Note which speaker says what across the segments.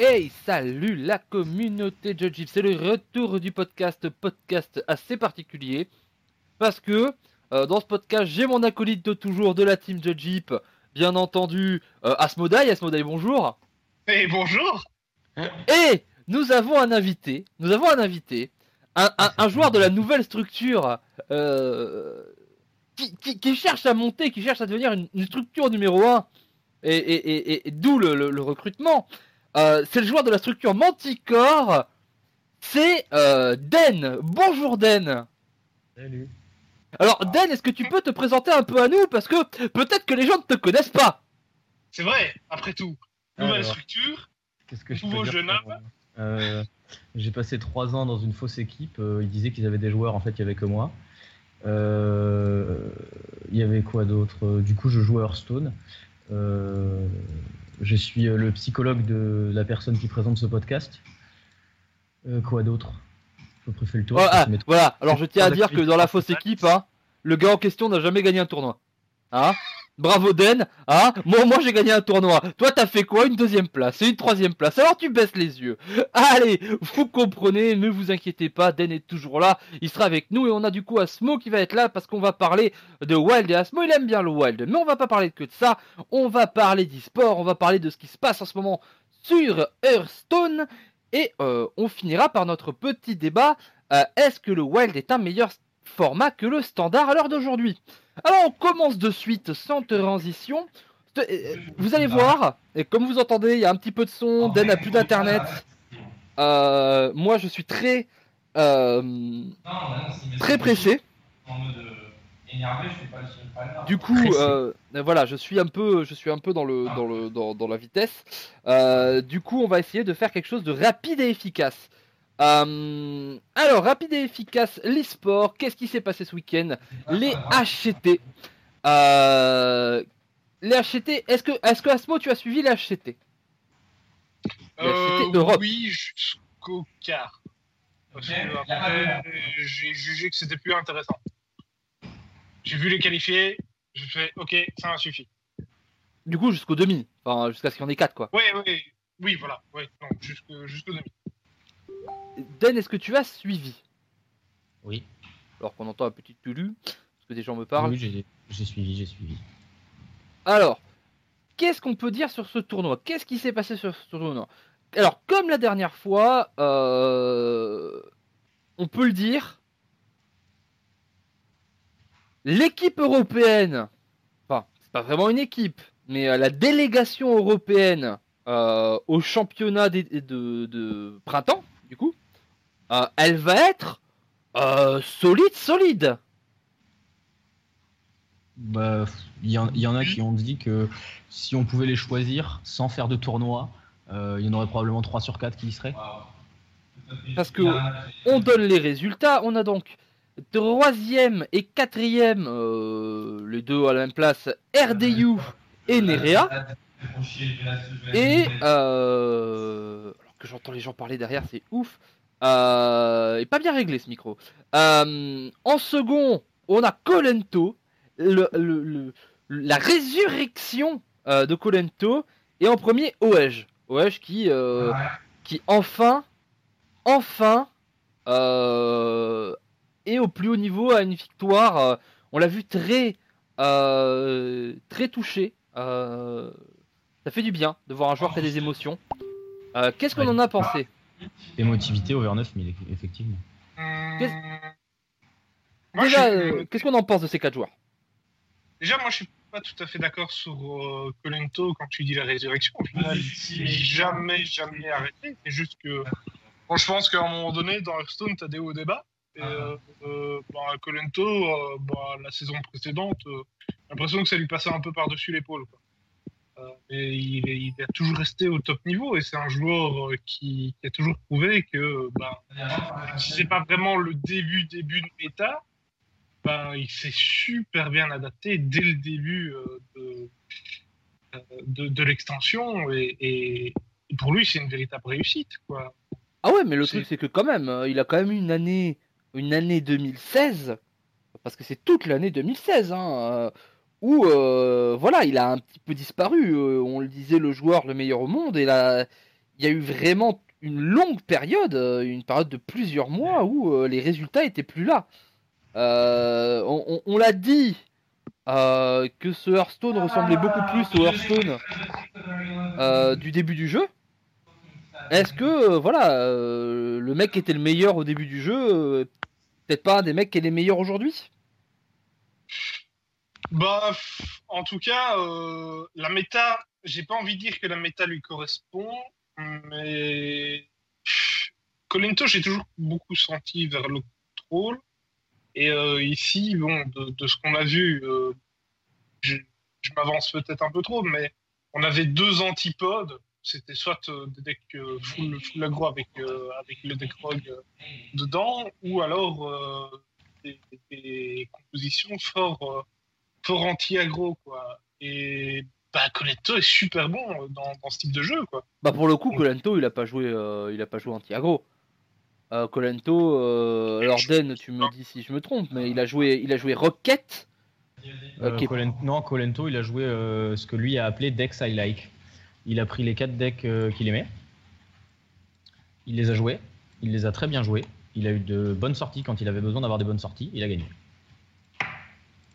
Speaker 1: Hey, salut la communauté de Jeep, c'est le retour du podcast, podcast assez particulier, parce que euh, dans ce podcast, j'ai mon acolyte de toujours de la team de Jeep, bien entendu euh, Asmodai, Asmodai bonjour.
Speaker 2: Et bonjour.
Speaker 1: Et nous avons un invité, nous avons un invité, un, un- un joueur de la nouvelle structure euh, qui, qui- qui cherche à monter, qui cherche à devenir une, une structure numéro 1, et, et- et- et- et d'où le, le- le recrutement. Euh, c'est le joueur de la structure Manticore, c'est euh, Den. Bonjour Den.
Speaker 3: Salut.
Speaker 1: Alors Den, est-ce que tu peux te présenter un peu à nous? Parce que peut-être que les gens ne te connaissent pas.
Speaker 2: C'est vrai, après tout. Nouvelle
Speaker 3: Alors.
Speaker 2: structure.
Speaker 3: Qu'est-ce que je
Speaker 2: Nouveau
Speaker 3: peux dire
Speaker 2: jeune
Speaker 3: sur, euh, J'ai passé trois ans dans une fausse équipe. ils disaient qu'ils avaient des joueurs, en fait, il y avait que moi. Euh, Il y avait quoi d'autre? Du coup, je joue à Hearthstone. Euh, je suis euh, le psychologue de la personne qui présente ce podcast. Euh, quoi d'autre? Je peux fait le tour.
Speaker 1: Oh, ah, voilà. Alors je tiens à dire que dans la fausse équipe, hein, le gars en question n'a jamais gagné un tournoi. Hein? Bravo Den. Hein moi, moi j'ai gagné un tournoi. Toi t'as fait quoi? Une deuxième place et une troisième place. Alors tu baisses les yeux. Allez, vous comprenez, ne vous inquiétez pas, Den est toujours là. Il sera avec nous et on a du coup Asmo qui va être là parce qu'on va parler de Wild et Asmo il aime bien le Wild. Mais on va pas parler que de ça. On va parler d'e-sport, on va parler de ce qui se passe en ce moment sur Hearthstone et euh, on finira par notre petit débat. Euh, Est-ce que le Wild est un meilleur format que le standard à l'heure d'aujourd'hui Alors on commence de suite sans transition. Euh, Vous allez voir, et comme vous entendez, il y a un petit peu de son, Den n'a plus d'internet. Euh, moi je suis très euh, très pressé. Du coup, euh, voilà, je suis un peu, je suis un peu dans le, dans le, dans, dans la vitesse. Du coup, on va essayer de faire quelque chose de rapide et efficace. Euh, alors, rapide et efficace, l'e-sport. Qu'est-ce qui s'est passé ce week-end? Les HCT. Euh, les HCT. Est-ce que, est-ce que Asmo, tu as suivi les HCT
Speaker 2: Euh,
Speaker 1: c'était Europe.
Speaker 2: oui, jusqu'au quart. Parce que après, j'ai jugé que c'était plus intéressant. J'ai vu les qualifiés, j'ai fait ok, ça m'a suffi.
Speaker 1: Du coup, jusqu'au demi. Enfin, jusqu'à ce qu'il y en ait 4 quoi.
Speaker 2: Oui, oui, oui, voilà, oui, non, jusqu'au jusqu'au demi.
Speaker 1: Den, est-ce que tu as suivi?
Speaker 3: Oui,
Speaker 1: Alors qu'on entend un petit tulu, parce que des gens me parlent.
Speaker 3: oui j'ai suivi, j'ai suivi.
Speaker 1: Alors, qu'est-ce qu'on peut dire sur ce tournoi? Qu'est-ce qui s'est passé sur ce tournoi? Alors, comme la dernière fois, euh, on peut le dire, l'équipe européenne, enfin, c'est pas vraiment une équipe, mais euh, la délégation européenne euh, au championnat de printemps, du coup, euh, elle va être euh, solide, solide.
Speaker 3: Bah, il y, en- il y en a qui ont dit que si on pouvait les choisir sans faire de tournoi, euh, il y en aurait probablement 3 sur 4 qui y seraient.
Speaker 1: Parce que on donne les résultats. On a donc troisième et quatrième, les deux à la même place, RDU et Nerea. Et euh, alors que j'entends les gens parler derrière, c'est ouf. Euh, et pas bien réglé ce micro. Euh, en second, on a Colento, le, le- le- la résurrection euh, de Colento. Et en premier, Oej. Oej qui, euh, qui enfin, enfin, est au plus haut niveau à une victoire. on l'a vu très, très touché. ça fait du bien de voir un joueur qui a des émotions. Qu'est-ce qu'on en a pensé?
Speaker 3: Émotivité over 9000, effectivement.
Speaker 1: Qu'est-ce- Déjà,
Speaker 2: je
Speaker 1: euh, qu'est-ce qu'on en pense de ces quatre joueurs?
Speaker 2: Déjà, moi, je suis pas tout à fait d'accord sur euh, Colento quand tu dis la résurrection. Au final, il jamais, jamais arrêté. C'est juste que, bon, je pense qu'à un moment donné, dans Hearthstone, t'as des hauts débats. Et euh, euh, bah, Colento, euh, bah, la saison précédente, euh, j'ai l'impression que ça lui passait un peu par-dessus l'épaule. quoi. Euh, et il, est- il a toujours resté au top niveau et c'est un joueur euh, qui, qui a toujours prouvé que bah, si c'est pas vraiment le début début de méta, ben, il s'est super bien adapté dès le début euh, de, euh, de, de l'extension et, et pour lui c'est une véritable réussite quoi.
Speaker 1: Ah ouais, mais le truc c'est que quand même, euh, il a quand même eu une année, une année 2016, parce que c'est toute l'année 2016, hein, euh, où euh, voilà, il a un petit peu disparu. euh, on le disait, le joueur le meilleur au monde, et là, il y a eu vraiment une longue période, euh, une période de plusieurs mois où les résultats étaient plus là. On l'a dit que ce Hearthstone ressemblait beaucoup plus au Hearthstone du début du jeu. Est-ce que voilà, le mec était le meilleur au début du jeu, peut-être pas un des mecs qui est les meilleurs aujourd'hui?
Speaker 2: Bah, en tout cas, euh, la méta, j'ai pas envie de dire que la méta lui correspond, mais Colento, j'ai toujours beaucoup senti vers le contrôle. Et euh, ici, bon, de, ce qu'on a vu, euh, je, m'avance peut-être un peu trop, mais on avait deux antipodes. C'était soit des decks full, full aggro avec, avec le deck rogue dedans, ou alors des, des compositions fort, euh, fort anti-aggro, quoi. Et bah, Colletto est super bon euh, dans, dans ce type de jeu, quoi.
Speaker 1: Bah pour le coup, Colento, il a pas joué, euh, il a pas joué anti-aggro. Euh, Colento, euh, alors Den, tu me dis si je me trompe, mais il a joué, il a joué Rocket.
Speaker 3: Euh. Colen- Non, Colento, il a joué euh, ce que lui a appelé decks I like. Il a pris les quatre decks euh, qu'il aimait. Il les a joués. Il les a très bien joués. Il a eu de bonnes sorties quand il avait besoin d'avoir des bonnes sorties. Il a gagné.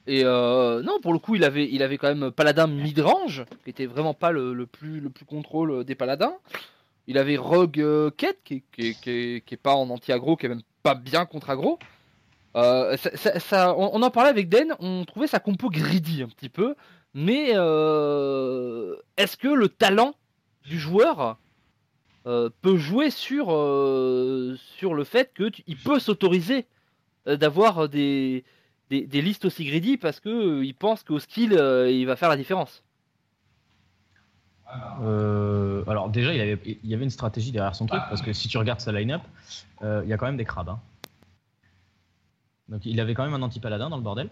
Speaker 1: Et euh, non, pour le coup, il avait, il avait quand même Paladin mid-range, qui était vraiment pas le, plus, le contrôle des Paladins. Il avait Rogue euh, Ket, qui, qui, pas en anti-aggro, qui est même pas bien contre aggro. Euh, on, en parlait avec Den, on trouvait sa compo greedy un petit peu, mais euh, est-ce que le talent du joueur euh, peut jouer sur, euh, sur le fait qu'il peut s'autoriser euh, d'avoir des, des, listes aussi greedy parce que euh, il pense qu'au skill euh, il va faire la différence.
Speaker 3: Euh, alors déjà, il, y avait une stratégie derrière son truc, parce que si tu regardes sa line-up, il y a quand même des crabes. hein. Donc il avait quand même un anti-paladin dans le bordel.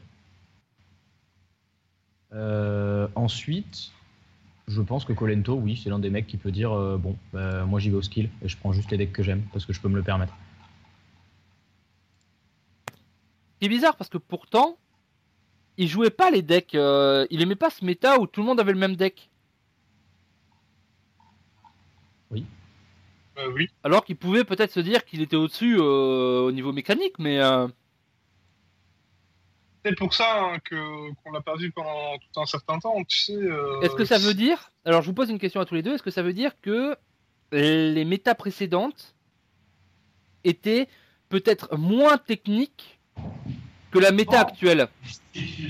Speaker 3: Ensuite, je pense que Colento, oui, c'est l'un des mecs qui peut dire bon, bah, moi j'y vais au skill et je prends juste les decks que j'aime parce que je peux me le permettre.
Speaker 1: C'est bizarre parce que pourtant il jouait pas les decks, euh, il aimait pas ce méta où tout le monde avait le même deck.
Speaker 2: Euh, oui.
Speaker 1: Alors qu'il pouvait peut-être se dire qu'il était au-dessus euh, au niveau mécanique, mais euh,
Speaker 2: C'est pour ça hein, que qu'on l'a pas vu pendant tout un certain temps, tu sais. euh,
Speaker 1: est-ce que ça veut dire Alors je vous pose une question à tous les deux, est-ce que ça veut dire que les méta précédentes étaient peut-être moins techniques que la méta actuelle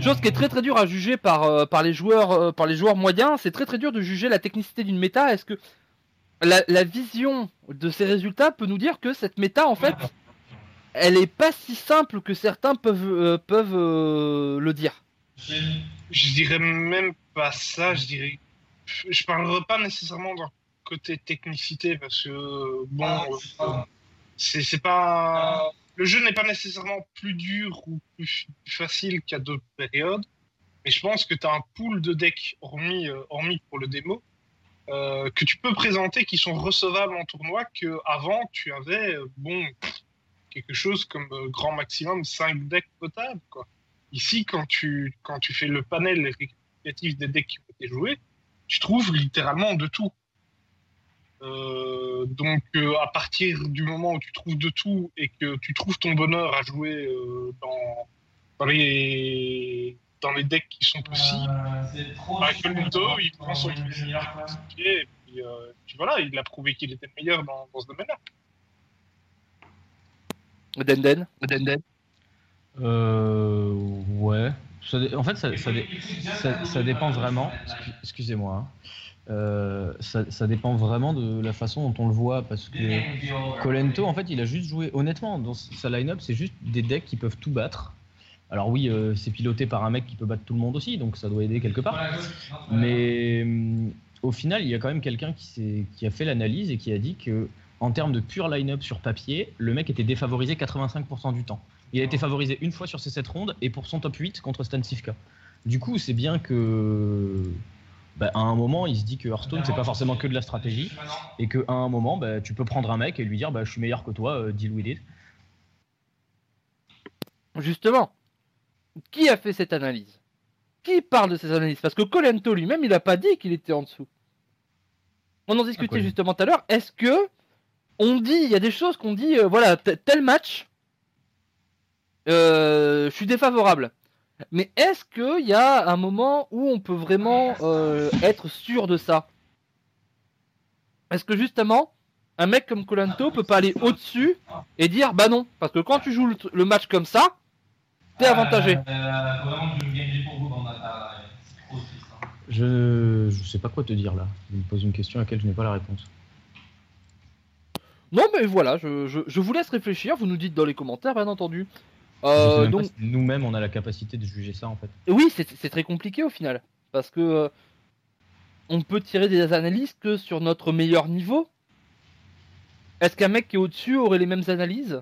Speaker 1: Chose qui est très très dur à juger par, euh, par, les joueurs, euh, par les joueurs moyens, c'est très très dur de juger la technicité d'une méta. Est-ce que la, la vision de ces résultats peut nous dire que cette méta, en fait, elle est pas si simple que certains peuvent, euh, peuvent euh, le dire?
Speaker 2: Je dirais même pas ça, je dirais. Je parlerai pas nécessairement d'un côté technicité parce que, bon, c'est c'est pas. Le jeu n'est pas nécessairement plus dur ou plus, facile qu'à d'autres périodes, mais je pense que tu as un pool de decks, hormis, euh, hormis pour le démo, euh, que tu peux présenter qui sont recevables en tournoi que avant tu avais, euh, bon, quelque chose comme grand maximum 5 decks potables. Ici, quand tu, quand tu fais le panel récapitulatif des decks qui ont été joués, tu trouves littéralement de tout. Euh, donc, euh, à partir du moment où tu trouves de tout et que tu trouves ton bonheur à jouer euh, dans, dans, les, dans les decks qui sont possibles, bah, Colento, il prend son et puis, euh, puis voilà, il a prouvé qu'il était le meilleur dans, dans ce domaine-là.
Speaker 1: Denden Denden
Speaker 3: Euh, ouais. Ça en fait, ça, ça, dé- ça- ça dépend vraiment. Excu- Excusez-moi. hein. Euh, ça, ça dépend vraiment de la façon dont on le voit parce que Colento, en fait, il a juste joué honnêtement dans sa line-up, c'est juste des decks qui peuvent tout battre. Alors oui, euh, c'est piloté par un mec qui peut battre tout le monde aussi, donc ça doit aider quelque part. Mais hum, au final, il y a quand même quelqu'un qui, a fait l'analyse et qui a dit que en termes de pure line-up sur papier, le mec était défavorisé 85% du temps. Il a été favorisé une fois sur ces 7 rondes et pour son top 8 contre Stan Sivka. Du coup, c'est bien que bah, à un moment, il se dit que Hearthstone, c'est pas forcément que de la stratégie et qu'à un moment, bah, tu peux prendre un mec et lui dire bah, je suis meilleur que toi, euh, deal with it.
Speaker 1: Justement, qui a fait cette analyse? Qui parle de cette analyse Parce que Colento lui-même, il a pas dit qu'il était en dessous. on en discutait justement tout à l'heure. Est-ce que on dit, il y a des choses qu'on dit, euh, voilà, tel match, euh, je suis défavorable. Mais est-ce qu'il y a un moment où on peut vraiment euh, être sûr de ça? Est-ce que justement, un mec comme Colanto peut pas aller au-dessus et dire bah non, parce que quand tu joues le, le match comme ça, t'es avantagé.
Speaker 3: Je je sais pas quoi te dire là. Tu me poses une question à laquelle je n'ai pas la réponse.
Speaker 1: Non mais voilà, je, je- je vous laisse réfléchir, vous nous dites dans les commentaires bien entendu. Euh, donc
Speaker 3: si nous-mêmes on a la capacité de juger ça en fait.
Speaker 1: oui, c'est très compliqué au final, parce que euh, on peut tirer des analyses que sur notre meilleur niveau. Est-ce qu'un mec qui est au-dessus aurait les mêmes analyses?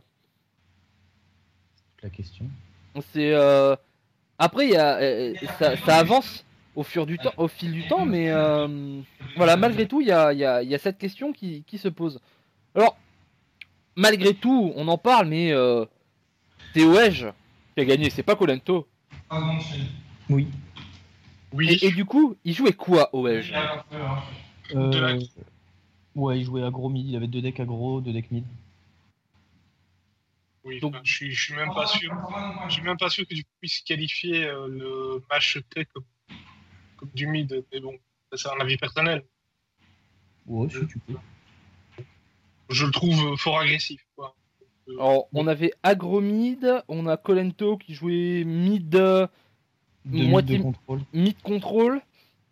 Speaker 3: La question.
Speaker 1: C'est euh, après il y a, ça, ça avance au fur du temps, au fil du temps, mais voilà malgré tout il y a, il y a- il y a cette question qui, qui se pose. Alors malgré tout on en parle, mais euh, c'est Wedge qui a gagné, c'est pas Colento.
Speaker 3: Oui.
Speaker 2: Oui.
Speaker 1: Et, et du coup il jouait quoi Wedge
Speaker 3: Euh,
Speaker 2: De la-
Speaker 3: Ouais, il jouait aggro mid, il avait deux decks aggro, deux decks mid.
Speaker 2: Oui,
Speaker 1: Donc-
Speaker 2: je, suis, je suis même pas sûr. Je suis même pas sûr que tu puisses qualifier euh, le match secret comme, comme du mid. Mais bon, ça, c'est un avis personnel.
Speaker 3: Ouais, si tu peux.
Speaker 2: Je le trouve euh, fort agressif. Quoi.
Speaker 1: Alors, on avait Agromid, on a Colento qui jouait mid, euh, Moitié-
Speaker 3: mid de contrôle.
Speaker 1: mid control,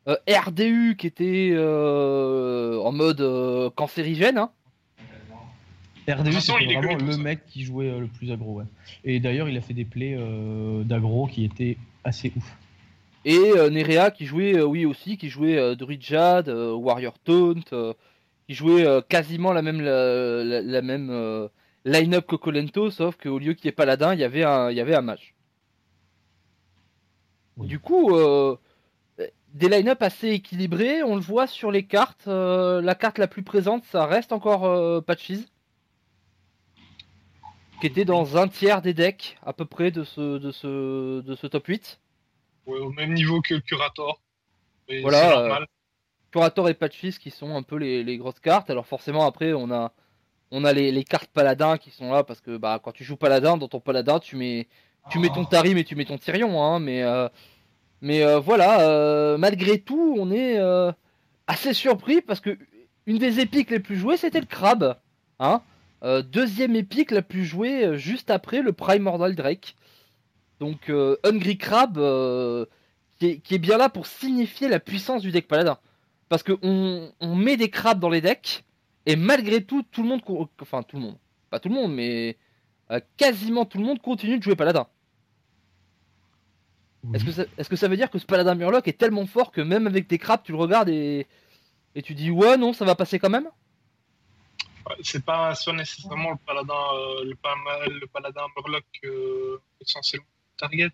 Speaker 1: euh, RDU qui était euh, en mode euh, cancérigène. hein.
Speaker 3: RDU,
Speaker 2: façon,
Speaker 3: c'était
Speaker 2: il est
Speaker 3: vraiment le
Speaker 2: ça.
Speaker 3: mec qui jouait euh, le plus aggro, ouais. Et d'ailleurs, il a fait des plays euh, d'aggro qui étaient assez ouf.
Speaker 1: Et euh, Nerea qui jouait, euh, oui aussi, qui jouait euh, Druidjad, euh, Warrior Taunt, euh, qui jouait euh, quasiment la même, la, la- la même euh, line-up que Colento, sauf qu'au lieu qu'il y ait Paladin, il y avait un, il y avait un mage.
Speaker 3: Oui.
Speaker 1: Du coup, euh, des line-up assez équilibrés, on le voit sur les cartes. euh, la carte la plus présente, ça reste encore euh, Patches, qui était dans un tiers des decks à peu près de ce, de ce, de ce top 8.
Speaker 2: ouais, au même niveau que le Curator. Et
Speaker 1: Voilà, euh. Curator et Patchfist qui sont un peu les, les grosses cartes. Alors forcément après on a on a les, cartes paladins qui sont là parce que bah quand tu joues paladin dans ton paladin tu mets tu mets ton Tarim et tu mets ton Tyrion hein, mais euh, euh, voilà euh, malgré tout on est assez surpris parce que une des épiques les plus jouées c'était le crabe hein deuxième épique la plus jouée juste après le Primordial Drake donc Hungry Crab qui est, bien là pour signifier la puissance du deck paladin. Parce que on, on met des crabes dans les decks, et malgré tout, tout le monde, enfin tout le monde, pas tout le monde, mais euh, quasiment tout le monde continue de jouer paladin. Est-ce que, ça, est-ce que ça veut dire que ce paladin Murloc est tellement fort que même avec des crabes, tu le regardes et, et tu dis ouais, non, ça va passer quand même?
Speaker 2: C'est pas soit nécessairement le paladin, euh, le, pa- le paladin Murloc euh, essentiellement target.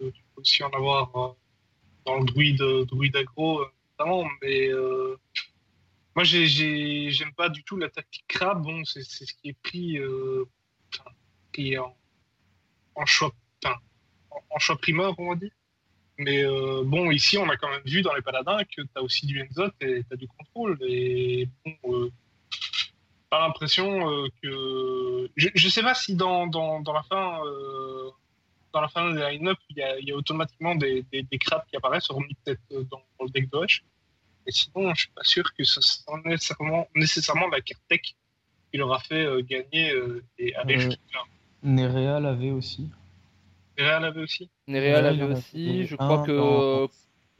Speaker 2: Euh, tu peux aussi en avoir euh, dans le druide, druide aggro notamment, mais euh, moi j'ai- j'ai- j'aime pas du tout la tactique crabe. Bon, c'est ce qui est pris, euh, en, choix, enfin, on va dire. Mais euh, bon, ici, on a quand même vu dans les paladins que tu as aussi du Enzot et tu as du contrôle. Et bon, euh, pas l'impression euh, que. Je, je sais pas si dans, la fin. dans la line-up, il y a, automatiquement des, des, crabes qui apparaissent, hormis peut-être dans, dans le deck de Rush. Et sinon, je suis pas sûr que ce soit nécessairement, nécessairement la carte tech qui leur a fait euh, gagner euh, et aller
Speaker 3: Euh. Nerea l'avait aussi.
Speaker 2: Real avait aussi?
Speaker 1: Nerea l'avait aussi, je
Speaker 3: un
Speaker 1: crois que
Speaker 3: dans-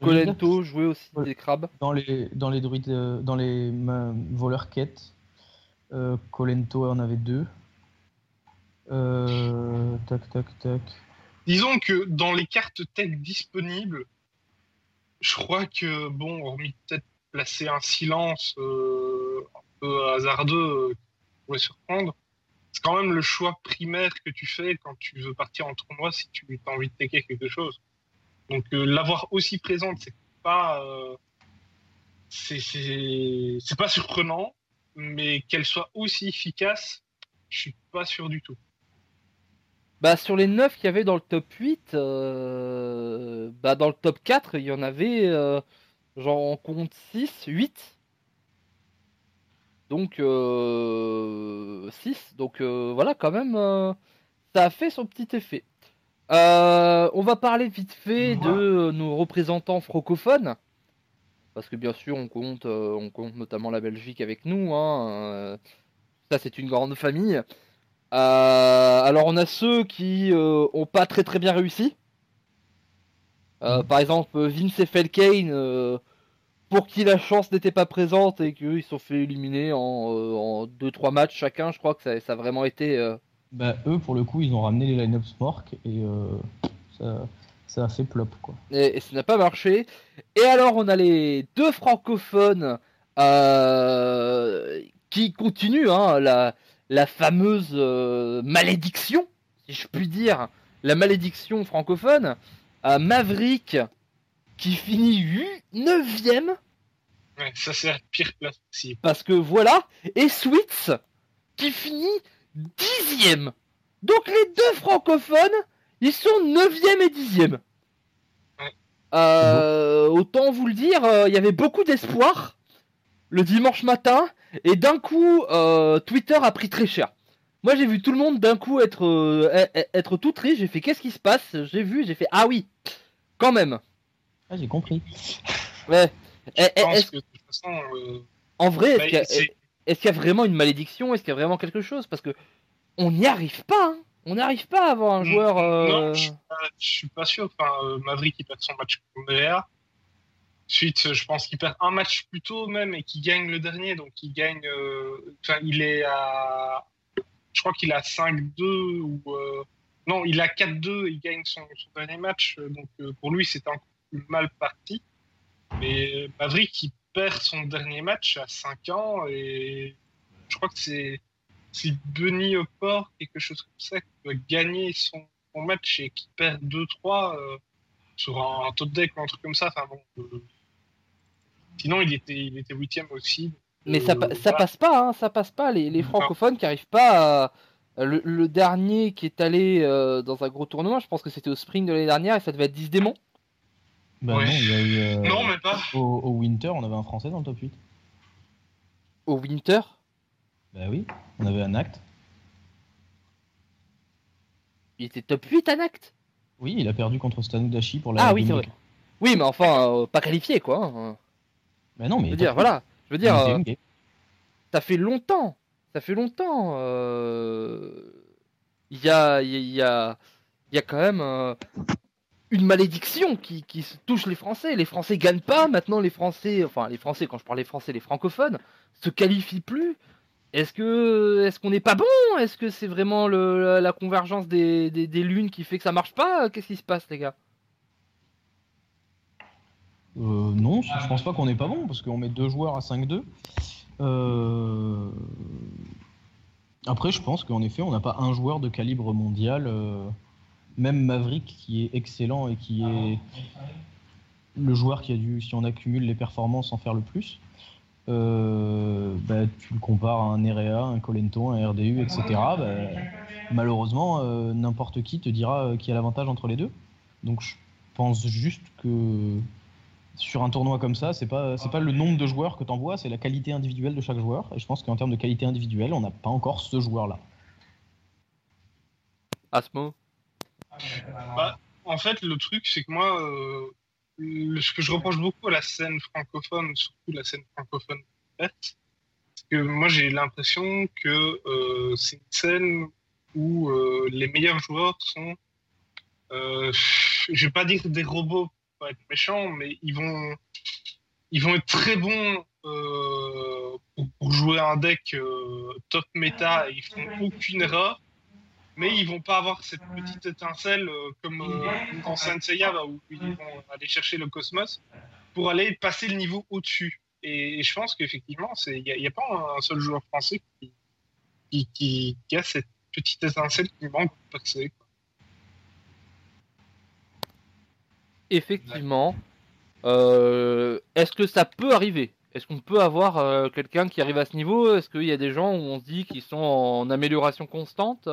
Speaker 1: Colento jouait aussi des crabes.
Speaker 3: Dans les, dans les druides, euh, dans les voleurs quêtes, euh, Colento en avait deux. Euh, tac, tac, tac.
Speaker 2: Disons que dans les cartes tech disponibles, je crois que, bon, hormis peut-être placer un silence euh, un peu hasardeux euh, qui pourrait surprendre, c'est quand même le choix primaire que tu fais quand tu veux partir en tournoi si tu as envie de taker quelque chose. Donc euh, l'avoir aussi présente, c'est pas, c'est pas surprenant, mais qu'elle soit aussi efficace, je suis pas sûr du tout.
Speaker 1: Bah sur les 9 qu'il y avait dans le top 8, euh, bah dans le top 4, il y en avait, euh, j'en compte 6, 8 Donc 6. Donc voilà, quand même, ça a fait son petit effet. on va parler vite fait de nos représentants francophones. Parce que bien sûr, on compte, on compte notamment la Belgique avec nous. Hein, ça, c'est une grande famille. Alors, on a ceux qui ont pas très très bien réussi. Mm. Par exemple, Vince et Felkane pour qui la chance n'était pas présente et qu'ils se sont fait éliminer en 2-3 euh, matchs chacun, je crois que ça, ça a vraiment été. Euh,
Speaker 3: bah, eux, pour le coup, ils ont ramené les line-ups Mork et euh, ça, ça, a fait plop. Quoi.
Speaker 1: Et, ça n'a pas marché. Et alors, on a les deux francophones qui continuent hein, la, la fameuse malédiction, si je puis dire, la malédiction francophone. Maverick qui finit 9ème
Speaker 2: Ouais, ça c'est la pire place possible.
Speaker 1: Parce que voilà, et Sweets qui finit dixième. Donc les deux francophones, ils sont neuvième et dixième. Euh, autant vous le dire, euh, il y avait beaucoup d'espoir le dimanche matin, et d'un coup, euh, Twitter a pris très cher. Moi, j'ai vu tout le monde d'un coup être, être tout triste. J'ai fait qu'est-ce qui se passe? J'ai vu, j'ai fait ah oui, quand même.
Speaker 3: Ah, j'ai compris.
Speaker 1: Ouais.
Speaker 2: Eh, eh, euh,
Speaker 1: en vrai, bah, est-ce qu'il y, a vraiment une malédiction? Est-ce qu'il y a vraiment quelque chose? Parce que on n'y arrive pas. Hein. On n'arrive pas à avoir un joueur. Euh,
Speaker 2: non, je suis, pas, sûr. Enfin, euh, Maverick il perd son match contre Réa. Ensuite, je pense qu'il perd un match plus tôt même et qu'il gagne le dernier. Donc, il gagne. Enfin, il est à. Je crois qu'il a 5-2 ou. Non, il a 4-2. Il gagne son, son, dernier match. Donc, pour lui, c'est encore plus mal parti. Mais Maverick, qui perd son dernier match à 5 ans et je crois que c'est si Benny Port, quelque chose comme ça, qui doit gagner son, match et qui perd 2-3 euh, sur un, top deck ou un truc comme ça. Enfin, bon, euh, sinon, il était, il était huitième aussi.
Speaker 1: Mais ça, euh, ça passe pas, hein, ça passe pas. Les, les francophones qui arrivent pas à... le, le, dernier qui est allé dans un gros tournoi, je pense que c'était au spring de l'année dernière et ça devait être 10 démons.
Speaker 3: Bah non, il y a eu.
Speaker 2: Euh, non, mais pas.
Speaker 3: Au, Winter, on avait un Français dans le top 8.
Speaker 1: Au Winter?
Speaker 3: Bah oui, on avait un acte.
Speaker 1: Il était top 8 un acte
Speaker 3: Oui, il a perdu contre Stanouk Dashi pour la.
Speaker 1: Ah oui, c'est vrai. Oui, mais enfin, euh, pas qualifié quoi. Hein.
Speaker 3: Bah non, mais.
Speaker 1: Je veux dire, voilà. Je veux dire. Euh, ça fait longtemps. Ça fait longtemps. Il y a. Il y a. Y a quand même une malédiction qui, qui touche les Français. Les Français gagnent pas. Maintenant, les Français, enfin les Français, quand je parle des Français, les francophones, se qualifient plus. Est-ce que est-ce qu'on n'est pas bon? Est-ce que c'est vraiment la, convergence des, des, lunes qui fait que ça marche pas? Qu'est-ce qui se passe, les gars?
Speaker 3: Euh, Non, je pense pas qu'on n'est pas bon parce qu'on met deux joueurs à 5-2. Euh, après, je pense qu'en effet, on n'a pas un joueur de calibre mondial. Euh, même Maverick qui est excellent et qui est le joueur qui a dû, si on accumule les performances, en faire le plus. Euh, bah, tu le compares à un Nerea, un Colento, un RDU, etc. Bah, malheureusement, euh, n'importe qui te dira euh, qui a l'avantage entre les deux. Donc je pense juste que sur un tournoi comme ça, c'est pas c'est pas le nombre de joueurs que tu envoies, c'est la qualité individuelle de chaque joueur. Et je pense qu'en termes de qualité individuelle, on n'a pas encore ce joueur-là.
Speaker 1: Asmo?
Speaker 2: Bah, en fait, le truc, c'est que moi, euh, ce que je reproche beaucoup à la scène francophone, surtout la scène francophone, c'est que moi, j'ai l'impression que euh, c'est une scène où euh, les meilleurs joueurs sont, je vais pas dire des robots pour être méchants, mais ils vont, ils vont être très bons pour, pour, jouer un deck top méta et ils font aucune erreur mais ils vont pas avoir cette petite étincelle euh, comme euh, dans Saint Seiya où ils vont aller chercher le cosmos pour aller passer le niveau au-dessus. Et, je pense qu'effectivement, il n'y a, pas un, seul joueur français qui, qui, a cette petite étincelle qui manque pour passer.
Speaker 1: Effectivement. Euh, est-ce que ça peut arriver? Est-ce qu'on peut avoir quelqu'un qui arrive à ce niveau? Est-ce qu'il y a des gens où on se dit qu'ils sont en amélioration constante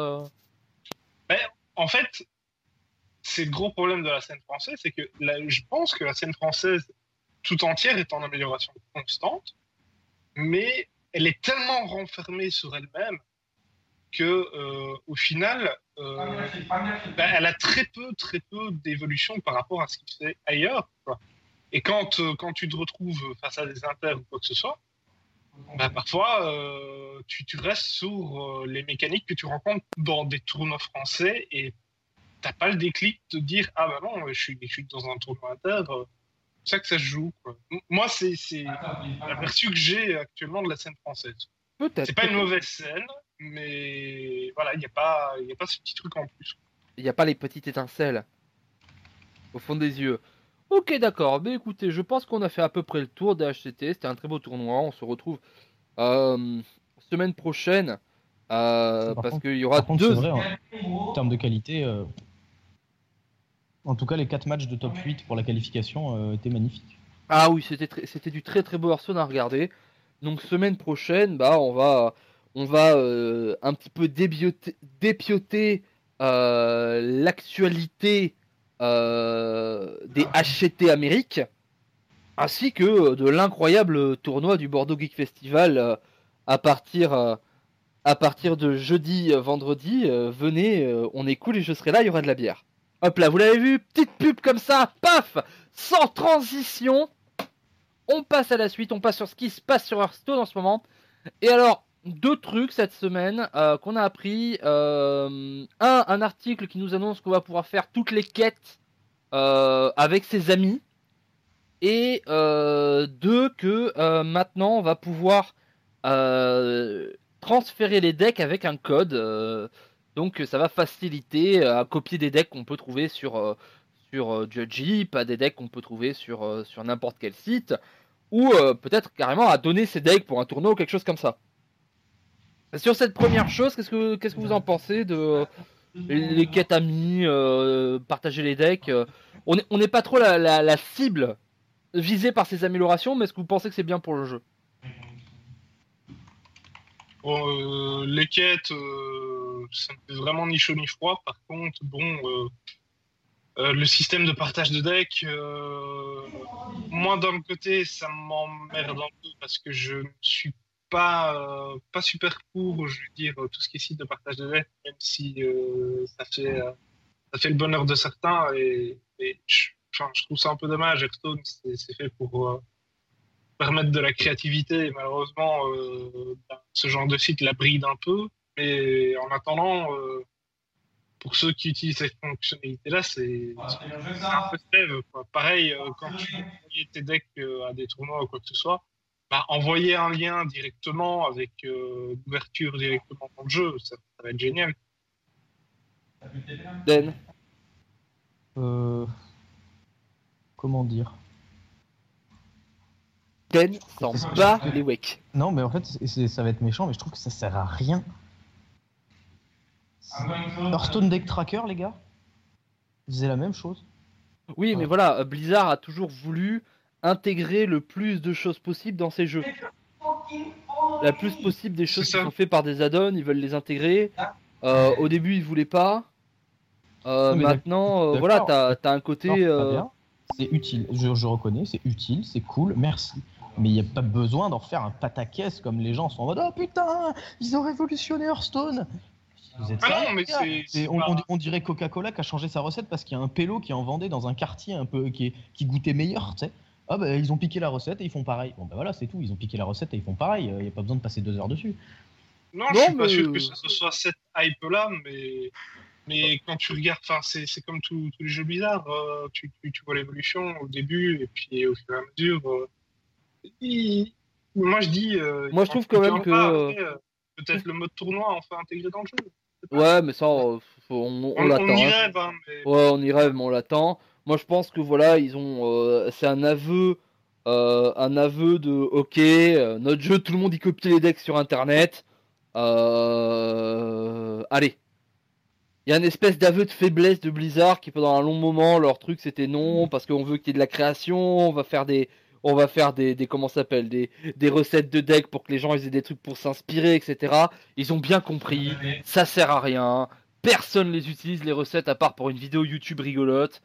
Speaker 2: en fait, c'est le gros problème de la scène française, c'est que je pense que la scène française tout entière est en amélioration constante, mais elle est tellement renfermée sur elle-même que euh, au final, euh, bah, elle a très peu, très peu d'évolution par rapport à ce qui se fait ailleurs. quoi. Et quand, euh, quand tu te retrouves face à des inters ou quoi que ce soit, bah, parfois euh, tu, tu restes sur euh, les mécaniques que tu rencontres dans des tournois français et t'as pas le déclic de dire ah bah non, je suis, je suis dans un tournoi inter. euh, C'est ça que ça se joue. Quoi. Moi, c'est c'est l'aperçu que j'ai actuellement de la scène française.
Speaker 1: Peut-être.
Speaker 2: C'est pas une mauvaise scène, mais voilà, il n'y a, pas- il y a pas ce petit truc en plus.
Speaker 1: Il n'y a pas les petites étincelles au fond des yeux. Ok, d'accord. Mais écoutez, je pense qu'on a fait à peu près le tour des HCT. C'était un très beau tournoi. On se retrouve euh, semaine prochaine. euh,
Speaker 3: Par
Speaker 1: parce qu'il y aura
Speaker 3: contre,
Speaker 1: deux.
Speaker 3: vrai, en termes de qualité, euh, en tout cas, les 4 matchs de top 8 pour la qualification étaient magnifiques.
Speaker 1: Ah oui, c'était du très très beau Hearthstone à regarder. Donc semaine prochaine, bah on va on va un petit peu dépioter euh, l'actualité des HCT Amérique, ainsi que euh, de l'incroyable tournoi du Bordeaux Geek Festival euh, à partir euh, à partir de jeudi, euh, vendredi. euh, venez, euh, on est cool et je serai là, il y aura de la bière. Hop là, vous l'avez vu, petite pub comme ça, paf, sans transition. On passe à la suite, on passe sur ce qui se passe sur Hearthstone en ce moment. Et alors, deux trucs cette semaine euh, qu'on a appris. Euh, un, un article qui nous annonce qu'on va pouvoir faire toutes les quêtes euh, avec ses amis. Et deux, que maintenant on va pouvoir transférer les decks avec un code. donc ça va faciliter à copier des decks qu'on peut trouver sur, sur Judgy, pas des decks qu'on peut trouver sur, sur n'importe quel site, ou peut-être carrément à donner ces decks pour un tournoi ou quelque chose comme ça. Sur cette première chose, qu'est-ce que, qu'est-ce que vous en pensez de euh, les, quêtes amis, euh, partager les decks euh, On n'est on pas trop la, cible visée par ces améliorations, mais est-ce que vous pensez que c'est bien pour le jeu?
Speaker 2: Les quêtes, ça me fait vraiment ni chaud ni froid. Par contre, bon, le système de partage de deck, moi d'un côté, ça m'emmerde un peu parce que je ne suis pas, euh, pas super pour, je veux dire, tout ce qui est site de partage de deck, même si euh, ça, fait, euh, ça fait le bonheur de certains. Et, et je, trouve ça un peu dommage. Hearthstone, c'est fait pour. euh, permettre de la créativité. Et malheureusement, euh, bah, ce genre de site la bride un peu. Mais en attendant, euh, pour ceux qui utilisent cette fonctionnalité-là, c'est c'est un peu quoi. Pareil, euh, quand tu envoies tes decks euh, à des tournois ou quoi que ce soit, bah, envoyer un lien directement avec euh, l'ouverture directement dans le jeu, ça, ça va être génial.
Speaker 1: Den
Speaker 3: Euh, Comment dire?
Speaker 1: Den s'en bat les wecks.
Speaker 3: Non, mais en fait, ça va être méchant, mais je trouve que ça sert à rien. Hearthstone Deck Tracker, les gars? Ils faisaient la même chose?
Speaker 1: Oui, mais voilà, Blizzard a toujours voulu intégrer le plus de choses possible dans ses jeux. La plus possible des choses qui sont faites par des add-ons, ils veulent les intégrer. Euh, au début, ils voulaient pas. Euh,
Speaker 3: Non,
Speaker 1: maintenant, euh, voilà, t'as t'as un côté.
Speaker 3: C'est
Speaker 1: euh,
Speaker 3: utile, je, je reconnais, c'est utile, c'est cool, merci. Mais il n'y a pas besoin d'en faire un pataquès comme les gens sont en mode Oh putain, ils ont révolutionné Hearthstone Vous êtes
Speaker 2: Ah non, mais c'est-
Speaker 3: on,
Speaker 2: pas-
Speaker 3: on- on dirait Coca-Cola qui a changé sa recette parce qu'il y a un pélo qui en vendait dans un quartier un peu qui, qui goûtait meilleur, tu sais. Ah bah ils ont piqué la recette et ils font pareil. Bon bah voilà, c'est tout, ils ont piqué la recette et ils font pareil, il n'y a pas besoin de passer deux heures dessus.
Speaker 2: Non,
Speaker 1: Non,
Speaker 2: je suis
Speaker 1: mais-
Speaker 2: pas sûr que ce soit cette hype-là, mais, mais quand tu regardes, enfin, c'est c'est comme tous tous les jeux bizarres, euh, tu, tu, tu vois l'évolution au début et puis au fur et à mesure. euh, il- moi, je dis. euh,
Speaker 1: Moi, je trouve quand
Speaker 2: y
Speaker 1: même que, euh,
Speaker 2: après, euh, Peut-être le mode tournoi enfin intégré dans le jeu.
Speaker 1: Ouais, mais ça, euh, on, on
Speaker 2: On,
Speaker 1: l'attend.
Speaker 2: on y
Speaker 1: hein.
Speaker 2: rêve, hein, mais
Speaker 1: Ouais, on y rêve, mais on l'attend. Moi, je pense que voilà, ils ont. euh, c'est un aveu. euh, un aveu de ok, euh, notre jeu, tout le monde y copie les decks sur internet. Allez. Il y a une espèce d'aveu de faiblesse de Blizzard qui pendant un long moment leur truc c'était non parce qu'on veut qu'il y ait de la création, on va faire des on va faire des, des comment s'appelle des, des recettes de deck pour que les gens ils aient des trucs pour s'inspirer etc. Ils ont bien compris, ça sert à rien, personne les utilise les recettes à part pour une vidéo YouTube rigolote.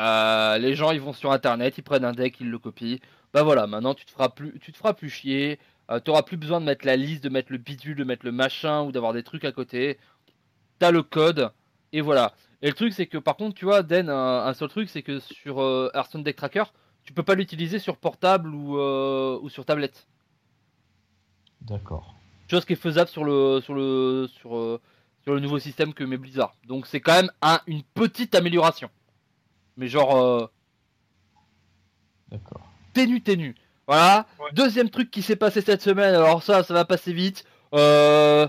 Speaker 1: Euh, les gens ils vont sur internet, ils prennent un deck, ils le copient. bah voilà, maintenant tu te feras plus, tu te feras plus chier. tu t'auras plus besoin de mettre la liste, de mettre le bidule, de mettre le machin ou d'avoir des trucs à côté. T'as le code et voilà. Et le truc c'est que par contre, tu vois, Den, un, seul truc c'est que sur Hearthstone Deck Tracker, tu peux pas l'utiliser sur portable ou, ou sur tablette.
Speaker 3: D'accord.
Speaker 1: Chose qui est faisable sur le sur le sur sur le nouveau système que met Blizzard. Donc c'est quand même un, une petite amélioration. Mais genre. Euh...
Speaker 3: D'accord.
Speaker 1: Ténu, ténu. Voilà. Deuxième truc qui s'est passé cette semaine. Alors ça, ça va passer vite. Euh,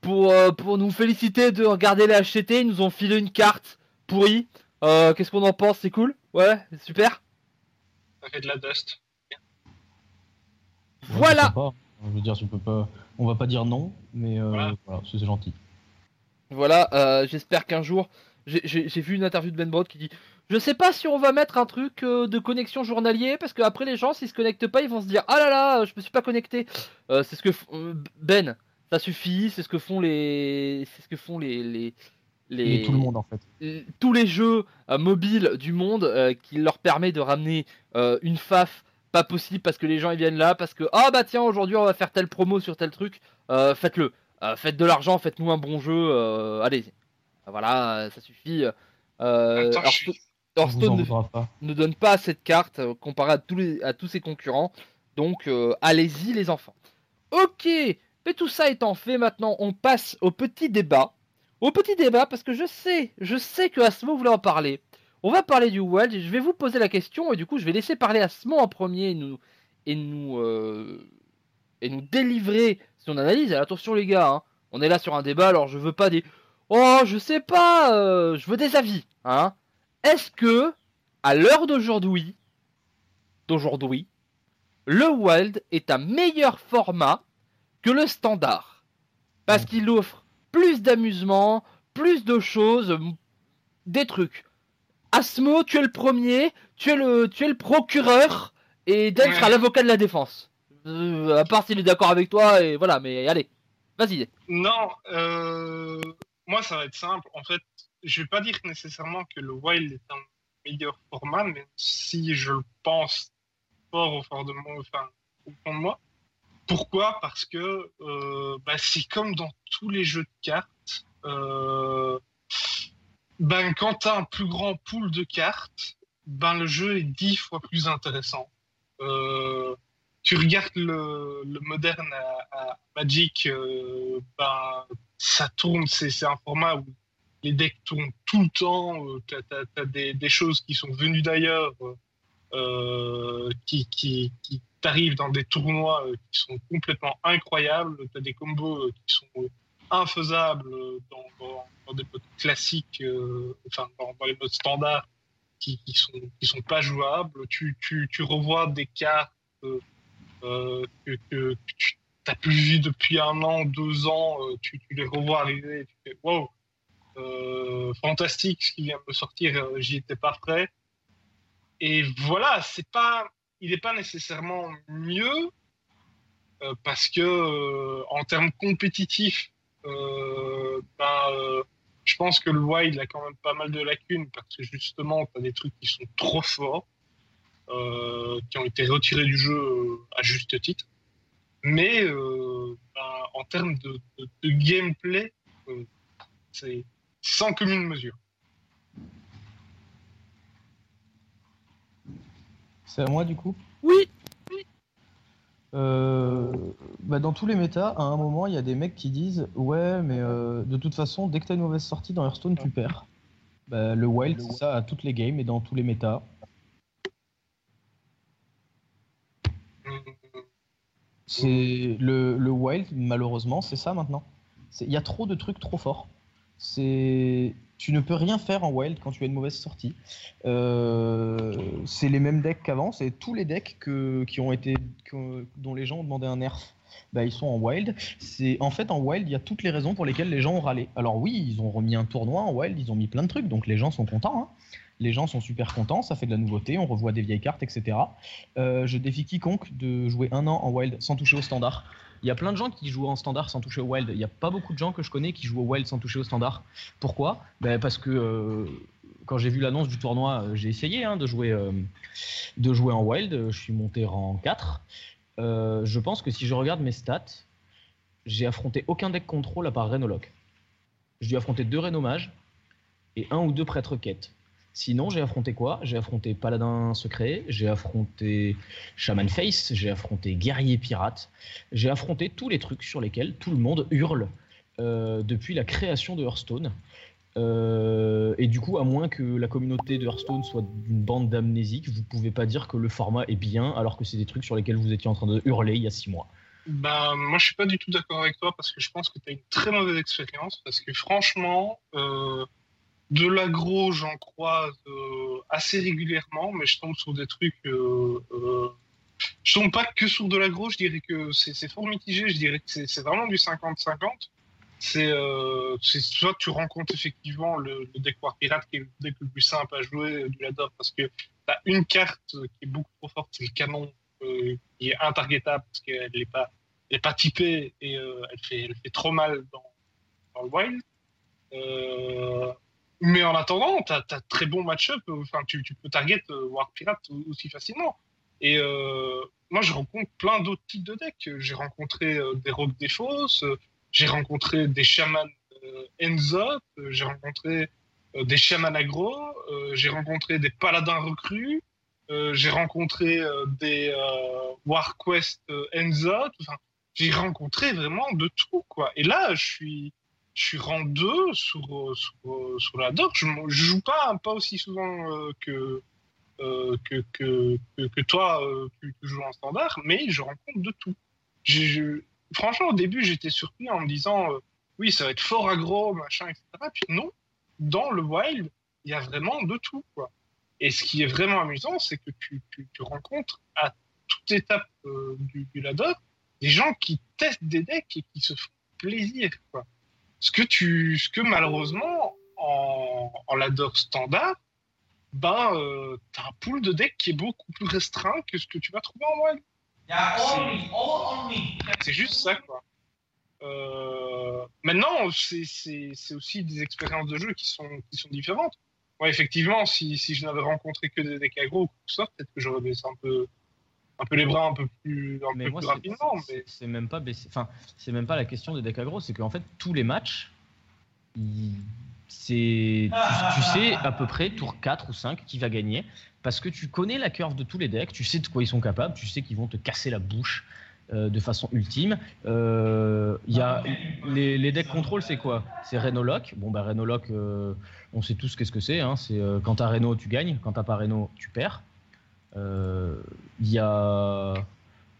Speaker 1: pour, euh, pour nous féliciter de regarder les HCT, ils nous ont filé une carte pourrie. Euh, qu'est-ce qu'on en pense? C'est cool? Ouais, super.
Speaker 2: Ça fait de la dust.
Speaker 1: Voilà.
Speaker 3: Je veux dire, je peux pas. On va pas dire non, mais voilà c'est gentil.
Speaker 1: Voilà, euh, j'espère qu'un jour, j'ai vu une interview de Ben Broad qui dit Je sais pas si on va mettre un truc euh, de connexion journalier, parce qu'après les gens, s'ils se connectent pas, ils vont se dire Ah là là, je me suis pas connecté. Euh, c'est ce que. Ben, ça suffit, c'est ce que font les. C'est ce que font les. les...
Speaker 3: Les... tout le monde en fait.
Speaker 1: Tous les jeux mobiles du monde qui leur permet de ramener une FAF pas possible parce que les gens ils viennent là parce que ah bah tiens aujourd'hui on va faire telle promo sur tel truc faites-le euh, faites de l'argent, faites-nous un bon jeu, euh, allez. Voilà, ça suffit. Euh, Hearthstone ne, donne pas cette carte comparé à tous, les, à tous ses concurrents. Donc allez-y les enfants. Ok, mais tout ça étant fait, maintenant on passe au petit débat. Au petit débat, parce que je sais, je sais que Asmo voulait en parler. On va parler du Wild, je vais vous poser la question, et du coup je vais laisser parler Asmo en premier et nous, et nous, et nous délivrer son analyse. attention les gars, hein. on est là sur un débat, alors je veux pas des... Oh, je sais pas, euh, je veux des avis. Hein. Est-ce que, à l'heure d'aujourd'hui, d'aujourd'hui, le Wild est un meilleur format que le standard? Parce qu'il offre plus d'amusement, plus de choses, des trucs. Asmo, tu es le premier, tu es le, tu es le procureur, et Dan sera l'avocat de la défense. Euh, à part s'il est d'accord avec toi, et voilà, mais allez, vas-y.
Speaker 2: Non, euh, moi ça va être simple. En fait, je vais pas dire nécessairement que le Wild est un meilleur format, mais si je le pense fort au fond de moi, enfin, au fond de moi. Pourquoi? Parce que euh, bah, c'est comme dans tous les jeux de cartes. ben, quand tu as un plus grand pool de cartes, ben, le jeu est dix fois plus intéressant. Euh, tu regardes le, moderne à, Magic, euh, ben, ça tourne, c'est un format où les decks tournent tout le temps, euh, tu as, des, choses qui sont venues d'ailleurs, euh, qui, qui, t'arrivent dans des tournois qui sont complètement incroyables, tu as des combos qui sont infaisables dans, des modes classiques, enfin dans, les modes standards qui, qui, sont, pas jouables, tu, tu, tu revois des cartes euh, que, tu n'as plus vu depuis un an, deux ans, euh, tu, les revois arriver tu fais wow, euh, fantastique ce qui vient de sortir, j'y étais pas prêt. Et voilà, c'est pas, il n'est pas nécessairement mieux parce que en termes compétitifs, ben, je pense que le Wild a quand même pas mal de lacunes parce que justement, tu as des trucs qui sont trop forts. Euh, qui ont été retirés du jeu euh, à juste titre. Mais euh, ben, en termes de, gameplay, c'est sans commune mesure.
Speaker 3: C'est à moi du coup?
Speaker 1: Oui.
Speaker 3: bah dans tous les méta, à un moment, il y a des mecs qui disent Ouais, mais de toute façon, dès que tu as une mauvaise sortie dans Hearthstone, tu perds. Bah, le Wild, c'est ça à toutes les games et dans tous les méta. C'est le, le, wild, malheureusement, c'est ça maintenant. Il y a trop de trucs trop forts. C'est tu ne peux rien faire en wild quand tu as une mauvaise sortie. Euh, c'est les mêmes decks qu'avant, c'est tous les decks qui ont été dont les gens ont demandé un nerf. Bah, ils sont en wild. C'est en fait en wild, il y a toutes les raisons pour lesquelles les gens ont râlé. Alors oui, ils ont remis un tournoi en wild, ils ont mis plein de trucs, donc les gens sont contents. Hein les gens sont super contents, ça fait de la nouveauté, on revoit des vieilles cartes, etc. Euh, je défie quiconque de jouer un an en wild sans toucher au standard. Il y a plein de gens qui jouent en standard sans toucher au wild. Il n'y a pas beaucoup de gens que je connais qui jouent au wild sans toucher au standard. Pourquoi? Ben Parce que euh, quand j'ai vu l'annonce du tournoi, j'ai essayé hein, de, jouer, de jouer en wild. Je suis monté rang 4. je pense que si je regarde mes stats, j'ai affronté aucun deck contrôle à part Renoloc. J'ai dû affronter deux Renommages et un ou deux prêtres quêtes. Sinon, j'ai affronté quoi? J'ai affronté Paladin Secret, j'ai affronté Shaman Face, j'ai affronté Guerrier Pirate, j'ai affronté tous les trucs sur lesquels tout le monde hurle euh, depuis la création de Hearthstone. Euh, et du coup, à moins que la communauté de Hearthstone soit d'une bande d'amnésiques, vous pouvez pas dire que le format est bien alors que c'est des trucs sur lesquels vous étiez en train de hurler il y a six mois.
Speaker 2: Bah, moi, je suis pas du tout d'accord avec toi parce que je pense que tu as une très mauvaise expérience. Parce que franchement, euh, de l'agro, j'en croise euh, assez régulièrement, mais je tombe sur des trucs. Euh, euh, je tombe pas que sur de l'agro, je dirais que c'est fort mitigé, je dirais que c'est vraiment du 50-50. C'est soit tu rencontres effectivement le, deck War Pirate qui est le deck le plus simple à jouer du ladder parce que tu as une carte qui est beaucoup trop forte, c'est le canon qui est intargetable parce qu'elle n'est pas, pas typée et elle, fait, elle fait trop mal dans le wild. Mais en attendant, tu as, très bon match-up. Enfin, tu, peux target euh, War Pirate aussi facilement. Et euh, moi, je rencontre plein d'autres types de decks. J'ai rencontré euh, des Rogues des Fosses, j'ai rencontré des Chamans Enzot, j'ai rencontré des Chamans Agro, j'ai rencontré des Paladins recrues, j'ai rencontré des WarQuest Enzot. Enfin, j'ai rencontré vraiment de tout, quoi. Et là, je suis je suis rang 2 sur, sur, sur la doc. Je, je joue pas, pas aussi souvent euh, que, euh, que, que, que, toi, euh, joues en standard, mais je rencontre de tout. Je, franchement, au début, j'étais surpris en me disant oui, ça va être fort aggro, machin, etc. Puis non, dans le wild, il y a vraiment de tout. Quoi. Et ce qui est vraiment amusant, c'est que tu, tu, rencontres à toute étape du, du ladder des gens qui testent des decks et qui se font plaisir. Quoi. Ce que, tu, ce que malheureusement, en, en ladder standard, ben, euh, tu as un pool de decks qui est beaucoup plus restreint que ce que tu vas trouver en wild. C'est juste ça, quoi. Euh, maintenant, c'est aussi des expériences de jeu qui sont, qui sont différentes. Ouais, effectivement, si, si je n'avais rencontré que des decks aggro ou ça, peut-être que j'aurais baissé un peu, un peu les bras un peu plus, un peu plus rapidement. Mais...
Speaker 3: C'est même pas enfin, c'est même pas la question des decks aggro, c'est qu'en fait tous les matchs, c'est, tu, sais à peu près tour 4 ou 5 qui va gagner parce que tu connais la curve de tous les decks, tu sais de quoi ils sont capables, tu sais qu'ils vont te casser la bouche. Euh, de façon ultime. Euh, y a les, les decks contrôle, c'est quoi? C'est Renoloc. Bon, bah Renoloc, euh, on sait tous qu'est-ce que c'est. Hein. C'est euh, quand t'as Reno, tu gagnes. Quand t'as pas Reno, tu perds. Il euh, y a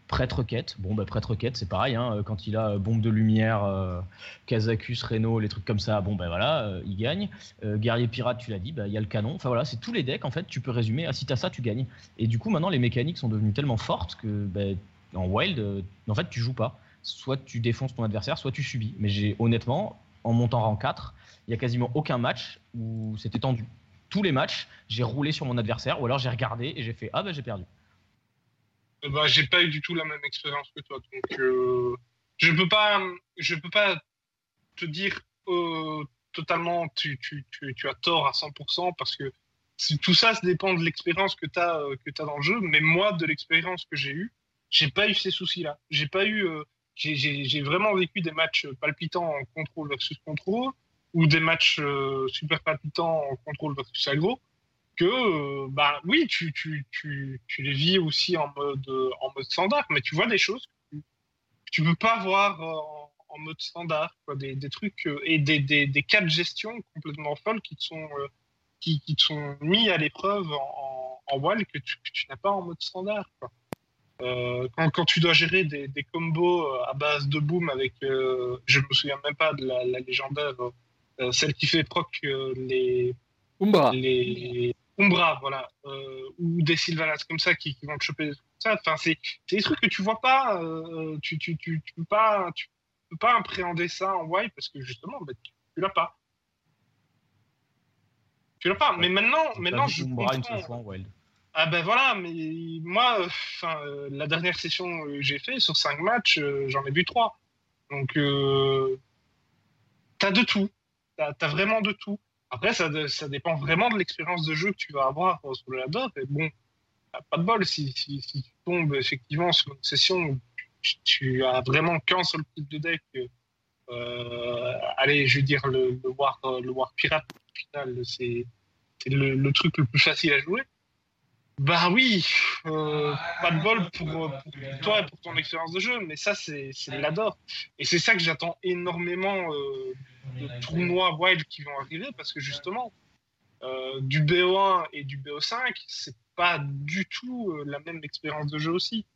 Speaker 3: Prêtre Quête. Bon, bah, Prêtre Quête, c'est pareil. Hein, quand il a euh, Bombe de Lumière, euh, Kazakus, Reno, les trucs comme ça, bon, ben voilà, il gagne. Guerrier Pirate, tu l'as dit, bah, il y a le canon. Enfin voilà, c'est tous les decks, en fait, tu peux résumer. Ah, si t'as ça, tu gagnes. Et du coup, maintenant, les mécaniques sont devenues tellement fortes que en Wild, en fait, tu joues pas. Soit tu défonces ton adversaire, soit tu subis. Mais j'ai honnêtement, en montant rang 4, il y a quasiment aucun match où c'était tendu tous les matchs, j'ai roulé sur mon adversaire ou alors j'ai regardé et j'ai fait ah bah j'ai perdu.
Speaker 2: Bah, j'ai pas eu du tout la même expérience que toi, donc euh, je peux pas, je peux pas te dire euh, totalement tu, as tort à 100% parce que tout ça, ça dépend de l'expérience que tu as, euh, as dans le jeu. Mais moi, de l'expérience que j'ai eue, j'ai pas eu ces soucis-là. J'ai pas eu, j'ai vraiment vécu des matchs palpitants en contrôle versus contrôle ou des matchs euh, super palpitants en contrôle versus aggro, que euh, bah oui, tu, tu, tu, les vis aussi en mode, en mode standard, mais tu vois des choses que tu ne peux pas voir en, mode standard, des, trucs euh, et des, cas de gestion complètement folles qui te sont, mis à l'épreuve en, en, wall que tu, n'as pas en mode standard. Quand, tu dois gérer des, combos à base de boom avec, je me souviens même pas de la, la légendaire euh, celle qui fait proc euh, les
Speaker 1: Umbra.
Speaker 2: Les Umbra, voilà, euh, ou des Sylvanas comme ça qui, vont te choper ça. Enfin, c'est des trucs que tu vois pas, tu, tu, tu, tu, peux pas, tu peux pas appréhender ça en white parce que justement, bah, tu, l'as pas. Tu l'as pas. Mais maintenant, maintenant, je comprends. Une fois en wild. Ah ben voilà, mais moi, enfin, la dernière session que j'ai fait sur 5 matchs, j'en ai vu 3. Donc, euh, t'as de tout. Tu as, vraiment de tout. Après, ça, dépend vraiment de l'expérience de jeu que tu vas avoir sur le ladder. Et bon, pas de bol si, tu tombes effectivement sur une session où tu, as vraiment qu'un seul type de deck. Euh, allez, je veux dire, le, War, le War Pirate, au final, c'est le, truc le plus facile à jouer. Bah oui, pas de bol pour, toi et pour ton expérience de jeu, mais ça, c'est l'adore. Et c'est ça que j'attends énormément euh, de tournois wild qui vont arriver, parce que justement, euh, du BO1 et du BO5, c'est pas du tout euh, la même expérience de jeu aussi.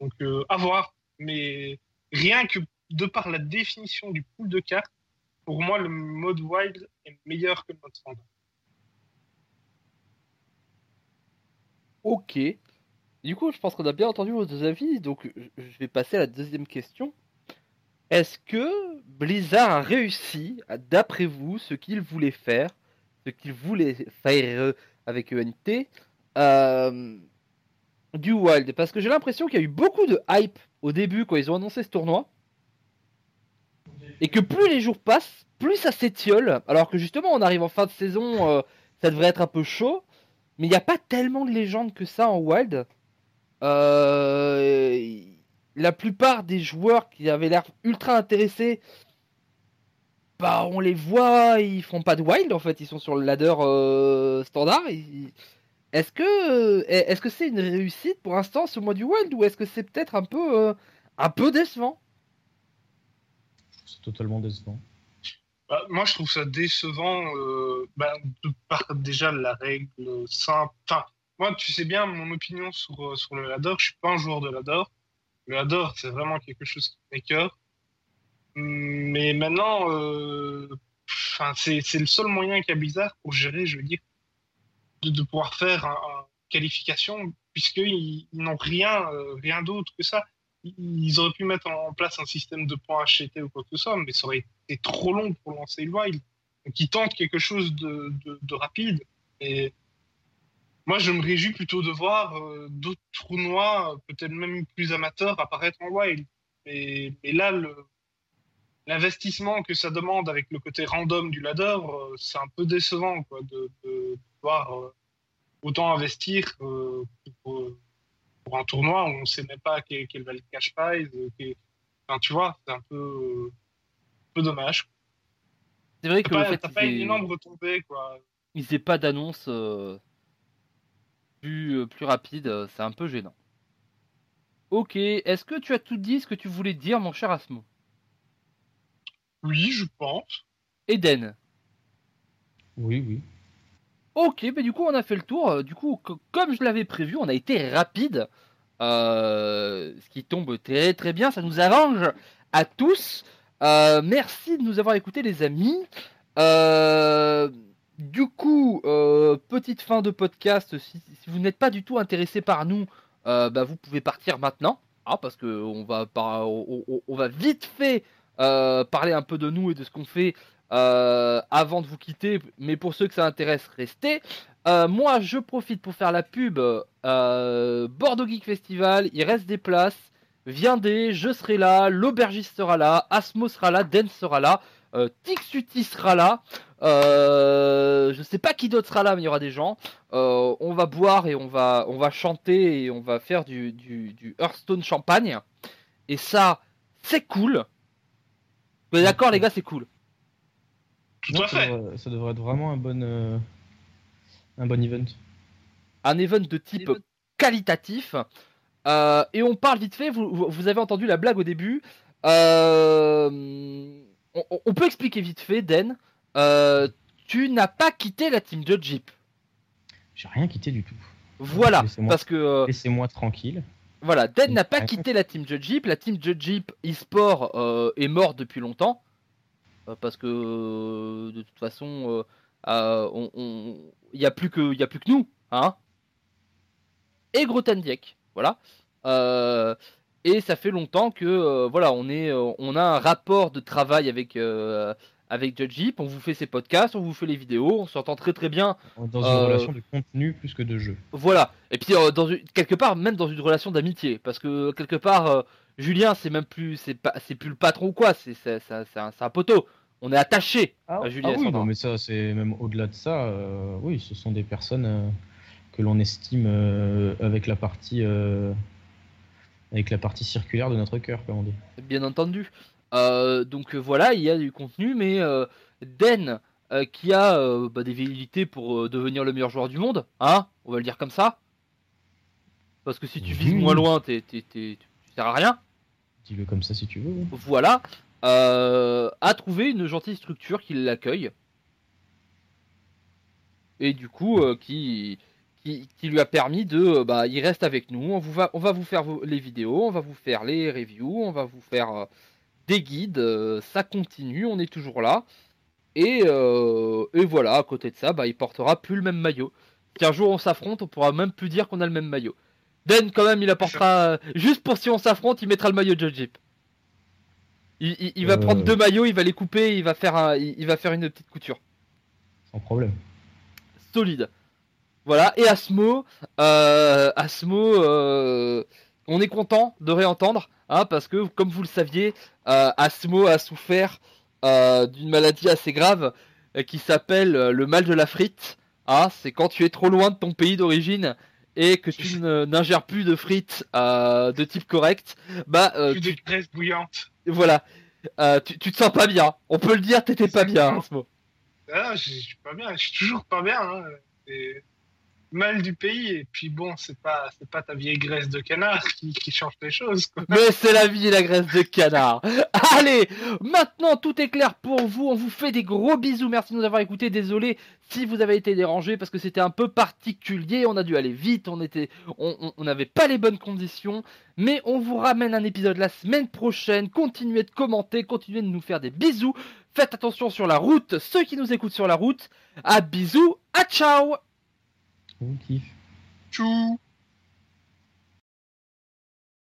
Speaker 2: Donc, à voir. Mais rien que de par la définition du pool de cartes, pour moi, le mode wild est meilleur que le mode standard.
Speaker 1: Ok. Du coup, je pense qu'on a bien entendu vos deux avis, donc je vais passer à la deuxième question. Est-ce que Blizzard a réussi, d'après vous, ce qu'il voulait faire, ce qu'il voulait faire avec ENT, euh, du Wild? Parce que j'ai l'impression qu'il y a eu beaucoup de hype au début quand ils ont annoncé ce tournoi. Et que plus les jours passent, plus ça s'étiole. Alors que justement, on arrive en fin de saison, euh, ça devrait être un peu chaud. Mais il n'y a pas tellement de légendes que ça en Wild. Euh, la plupart des joueurs qui avaient l'air ultra intéressés, bah on les voit, ils font pas de Wild en fait, ils sont sur le ladder euh, standard. Est-ce que est-ce que c'est une réussite pour l'instant ce mois du Wild ou est-ce que c'est peut-être un peu euh, un peu décevant?
Speaker 3: C'est totalement décevant.
Speaker 2: Bah, moi, je trouve ça décevant euh, bah, de par déjà la règle simple. Enfin, moi, tu sais bien mon opinion sur, euh, sur le ladder. Je suis pas un joueur de ladder. Le ladder, c'est vraiment quelque chose qui fait cœur. Mais maintenant, euh, c'est le seul moyen qu'il y a Blizzard pour gérer, je veux dire, de, pouvoir faire une un qualification, puisqu'ils n'ont rien, euh, rien d'autre que ça ils auraient pu mettre en place un système de points HT ou quoi que ce soit, mais ça aurait trop long pour lancer le wild. Donc ils tentent quelque chose de, de, rapide. Et moi, je me réjouis plutôt de voir euh, d'autres tournois, peut-être même plus amateurs, apparaître en wild. Et, là, l'investissement que ça demande avec le côté random du ladder, euh, c'est un peu décevant de, de, voir euh, autant investir pour pour un tournoi où on ne sait même pas quel, va le cash prize. Tu vois, c'est un peu, peu dommage.
Speaker 1: C'est vrai que.
Speaker 2: T'as pas, une énorme retombée, quoi.
Speaker 1: Ils n'aient pas d'annonce euh, plus, euh, plus rapide, euh, c'est un peu gênant. Ok, est-ce que tu as tout dit ce que tu voulais dire, mon cher Asmo?
Speaker 2: Oui, je pense.
Speaker 1: Eden
Speaker 3: Oui, oui.
Speaker 1: Ok, mais du coup on a fait le tour. Du coup, comme je l'avais prévu, on a été rapide. Euh, ce qui tombe très très bien, ça nous arrange à tous. Euh, merci de nous avoir écoutés les amis. du coup, petite fin de podcast. Si, vous n'êtes pas du tout intéressé par nous, bah, vous pouvez partir maintenant. Ah, parce que on va, vite fait parler un peu de nous et de ce qu'on fait euh, avant de vous quitter, mais pour ceux que ça intéresse, restez. Euh, moi, je profite pour faire la pub euh, Bordeaux Geek Festival. Il reste des places. Viendez, je serai là, l'aubergiste sera là, Asmo sera là, Den sera là, Tixuti sera là. je sais pas qui d'autre sera là, mais il y aura des gens. on va boire et on va, on va chanter et on va faire du, du, du Hearthstone champagne. Et ça, c'est cool. Vous êtes d'accord, les gars, c'est cool.
Speaker 2: Tout à
Speaker 3: fait. Ça devrait, être vraiment un bon, euh, un bon event.
Speaker 1: Un event de type qualitatif. Euh, et on parle vite fait, vous, vous, avez entendu la blague au début. Euh, on, peut expliquer vite fait, Den. tu n'as pas quitté la team de Jeep.
Speaker 3: J'ai rien quitté du tout.
Speaker 1: Voilà, parce que.
Speaker 3: Laissez-moi tranquille.
Speaker 1: Voilà, Den n'a pas quitté la team de Jeep. La team de Jeep eSport est morte depuis longtemps. Euh, parce que euh, de toute façon, il euh, n'y a, plus que, a plus que nous, hein et Grothendieck, voilà. et ça fait longtemps que voilà, on est, on a un rapport de travail avec avec Judge on vous fait ses podcasts, on vous fait les vidéos, on s'entend très très bien.
Speaker 3: Dans une relation de contenu plus que de jeu.
Speaker 1: Voilà. Et puis dans quelque part même dans une relation d'amitié, parce que quelque part Julien c'est même plus c'est pas c'est plus le patron ou quoi, c'est c'est un, un, poteau On est attaché
Speaker 3: Ah,
Speaker 1: à
Speaker 3: ah oui,
Speaker 1: Sandra.
Speaker 3: non, mais ça, c'est même au-delà de ça. euh, oui, ce sont des personnes euh, que l'on estime euh, avec la partie euh, avec la partie circulaire de notre cœur, comme on dit.
Speaker 1: bien entendu. Euh, donc voilà, il y a du contenu, mais euh, Den, euh, qui a bah, des velléités pour devenir le meilleur joueur du monde, hein, on va le dire comme ça. Parce que si tu vises moins loin, t'es, t'es- t'es- tu sers à rien.
Speaker 3: Dis-le comme ça si tu veux.
Speaker 1: Voilà, a trouvé une gentille structure qui l'accueille. Et du coup, qui, qui, qui lui a permis de. euh, Bah, il reste avec nous. On, vous va, on va vous faire les vidéos, on va vous faire les reviews, on va vous faire euh, des guides. euh, ça continue, on est toujours là. Et, euh, et voilà, à côté de ça, bah, il portera plus le même maillot. Si un jour on s'affronte, on pourra même plus dire qu'on a le même maillot. Den, quand même, il apportera. juste pour si on s'affronte, il mettra le maillot de Jeep. Il, il- il va prendre deux maillots, il va les couper, il va faire, un- il, il va faire une petite couture.
Speaker 3: Sans problème.
Speaker 1: Solide. Voilà, et Asmo, euh, Asmo, euh, on est content de réentendre, hein, parce que comme vous le saviez, euh, Asmo a souffert d'une maladie assez grave qui s'appelle le mal de la frite. Hein, c'est quand tu es trop loin de ton pays d'origine et que tu n'ingères plus de frites de type correct, bah euh, tu-
Speaker 2: de graisse bouillante.
Speaker 1: voilà, tu, tu te sens pas bien. On peut le dire, t'étais pas bien. Asmo.
Speaker 2: Ah, je suis pas bien, je suis toujours pas bien. Hein. Mal du pays, et puis bon, c'est pas, c'est pas ta vieille graisse de canard qui, change les choses.
Speaker 1: Mais c'est la vie la graisse de canard. Allez, maintenant tout est clair pour vous. On vous fait des gros bisous. Merci de nous avoir écoutés. Désolé si vous avez été dérangé parce que c'était un peu particulier. On a dû aller vite. On était, on n'avait pas les bonnes conditions. Mais on vous ramène un épisode la semaine prochaine. Continuez de commenter, continuez de nous faire des bisous. Faites attention sur la route. Ceux qui nous écoutent sur la route. À bisous. À ciao.
Speaker 3: On kiffe.
Speaker 2: Tchou